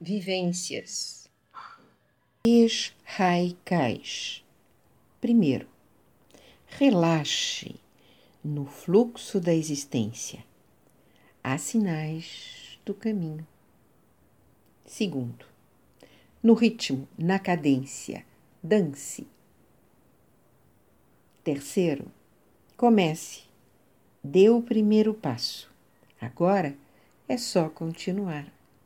vivências. Três raicais. Primeiro, relaxe no fluxo da existência. Há sinais do caminho. Segundo, no ritmo, na cadência, dance. Terceiro, comece, dê o primeiro passo. Agora é só continuar.